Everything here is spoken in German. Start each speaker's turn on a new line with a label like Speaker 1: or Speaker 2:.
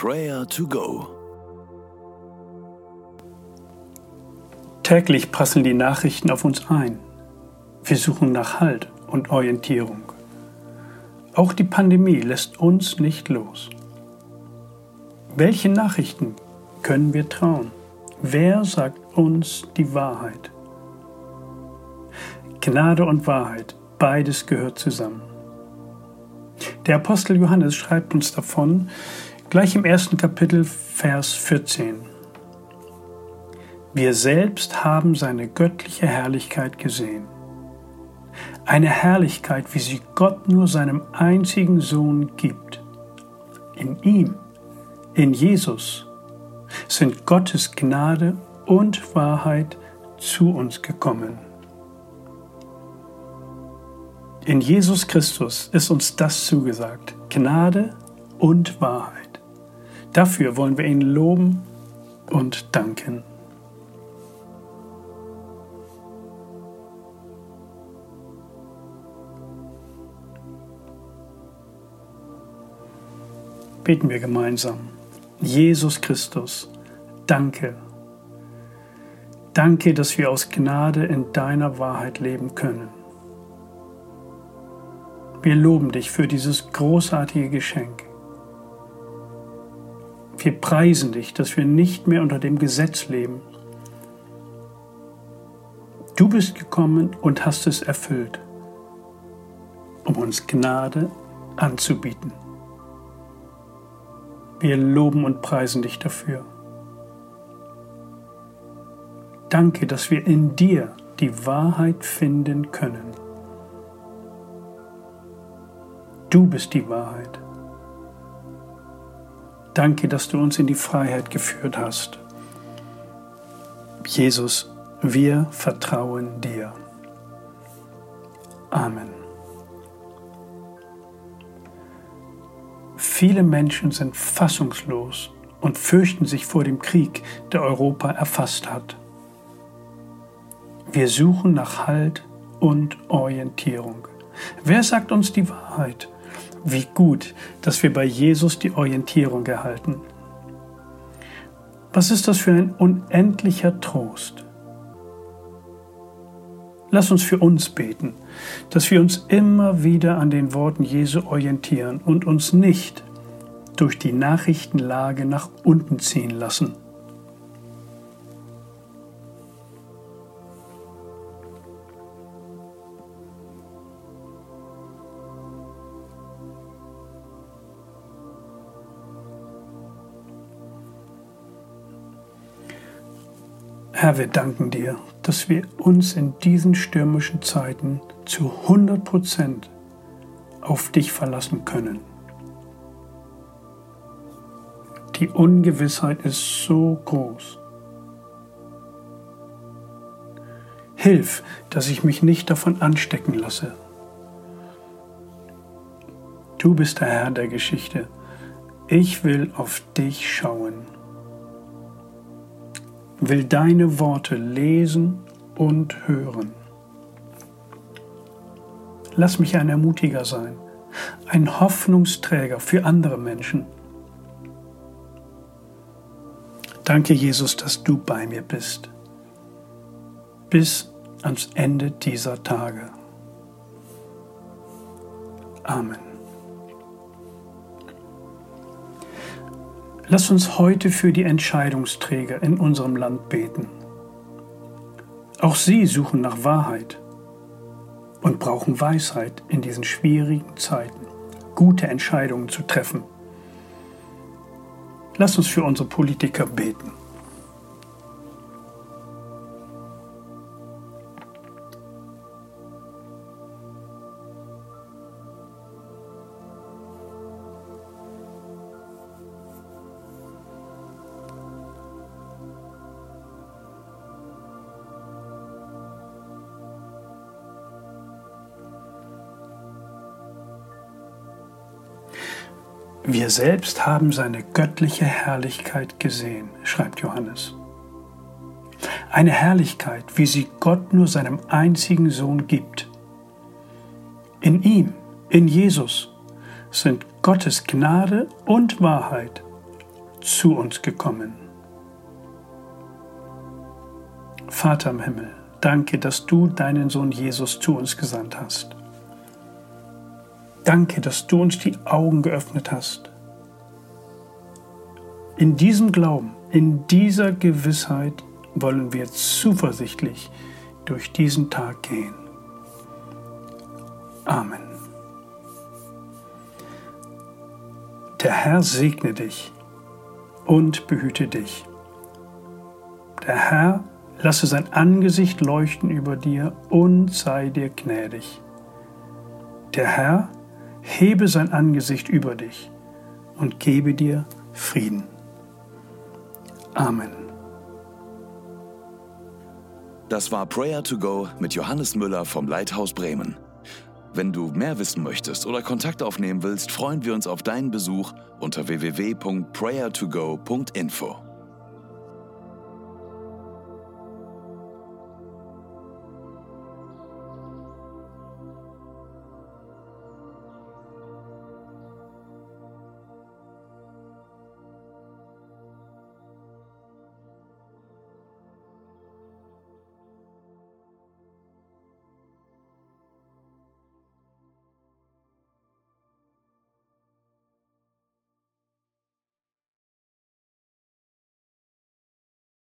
Speaker 1: Prayer to Go.
Speaker 2: Täglich prasseln die Nachrichten auf uns ein. Wir suchen nach Halt und Orientierung. Auch die Pandemie lässt uns nicht los. Welche Nachrichten können wir trauen? Wer sagt uns die Wahrheit? Gnade und Wahrheit, beides gehört zusammen. Der Apostel Johannes schreibt uns davon, gleich im ersten Kapitel, Vers 14. Wir selbst haben seine göttliche Herrlichkeit gesehen. Eine Herrlichkeit, wie sie Gott nur seinem einzigen Sohn gibt. In ihm, in Jesus, sind Gottes Gnade und Wahrheit zu uns gekommen. In Jesus Christus ist uns das zugesagt, Gnade und Wahrheit. Dafür wollen wir ihn loben und danken. Beten wir gemeinsam. Jesus Christus, danke. Danke, dass wir aus Gnade in deiner Wahrheit leben können. Wir loben dich für dieses großartige Geschenk. Wir preisen dich, dass wir nicht mehr unter dem Gesetz leben. Du bist gekommen und hast es erfüllt, um uns Gnade anzubieten. Wir loben und preisen dich dafür. Danke, dass wir in dir die Wahrheit finden können. Du bist die Wahrheit. Danke, dass du uns in die Freiheit geführt hast. Jesus, wir vertrauen dir. Amen. Viele Menschen sind fassungslos und fürchten sich vor dem Krieg, der Europa erfasst hat. Wir suchen nach Halt und Orientierung. Wer sagt uns die Wahrheit? Wie gut, dass wir bei Jesus die Orientierung erhalten. Was ist das für ein unendlicher Trost? Lass uns für uns beten, dass wir uns immer wieder an den Worten Jesu orientieren und uns nicht durch die Nachrichtenlage nach unten ziehen lassen. Herr, wir danken dir, dass wir uns in diesen stürmischen Zeiten zu 100 Prozent auf dich verlassen können. Die Ungewissheit ist so groß. Hilf, dass ich mich nicht davon anstecken lasse. Du bist der Herr der Geschichte. Ich will auf dich schauen will deine Worte lesen und hören. Lass mich ein Ermutiger sein, ein Hoffnungsträger für andere Menschen. Danke, Jesus, dass du bei mir bist, bis ans Ende dieser Tage. Amen. Lass uns heute für die Entscheidungsträger in unserem Land beten. Auch sie suchen nach Wahrheit und brauchen Weisheit in diesen schwierigen Zeiten, gute Entscheidungen zu treffen. Lass uns für unsere Politiker beten. Wir selbst haben seine göttliche Herrlichkeit gesehen, schreibt Johannes. Eine Herrlichkeit, wie sie Gott nur seinem einzigen Sohn gibt. In ihm, in Jesus, sind Gottes Gnade und Wahrheit zu uns gekommen. Vater im Himmel, danke, dass du deinen Sohn Jesus zu uns gesandt hast. Danke, dass du uns die Augen geöffnet hast. In diesem Glauben, in dieser Gewissheit wollen wir zuversichtlich durch diesen Tag gehen. Amen. Der Herr segne dich und behüte dich. Der Herr lasse sein Angesicht leuchten über dir und sei dir gnädig. Der Herr hebe sein Angesicht über dich und gebe dir Frieden. Amen.
Speaker 1: Das war Prayer to Go mit Johannes Müller vom Leithaus Bremen. Wenn du mehr wissen möchtest oder Kontakt aufnehmen willst, freuen wir uns auf deinen Besuch unter www.prayertogo.info.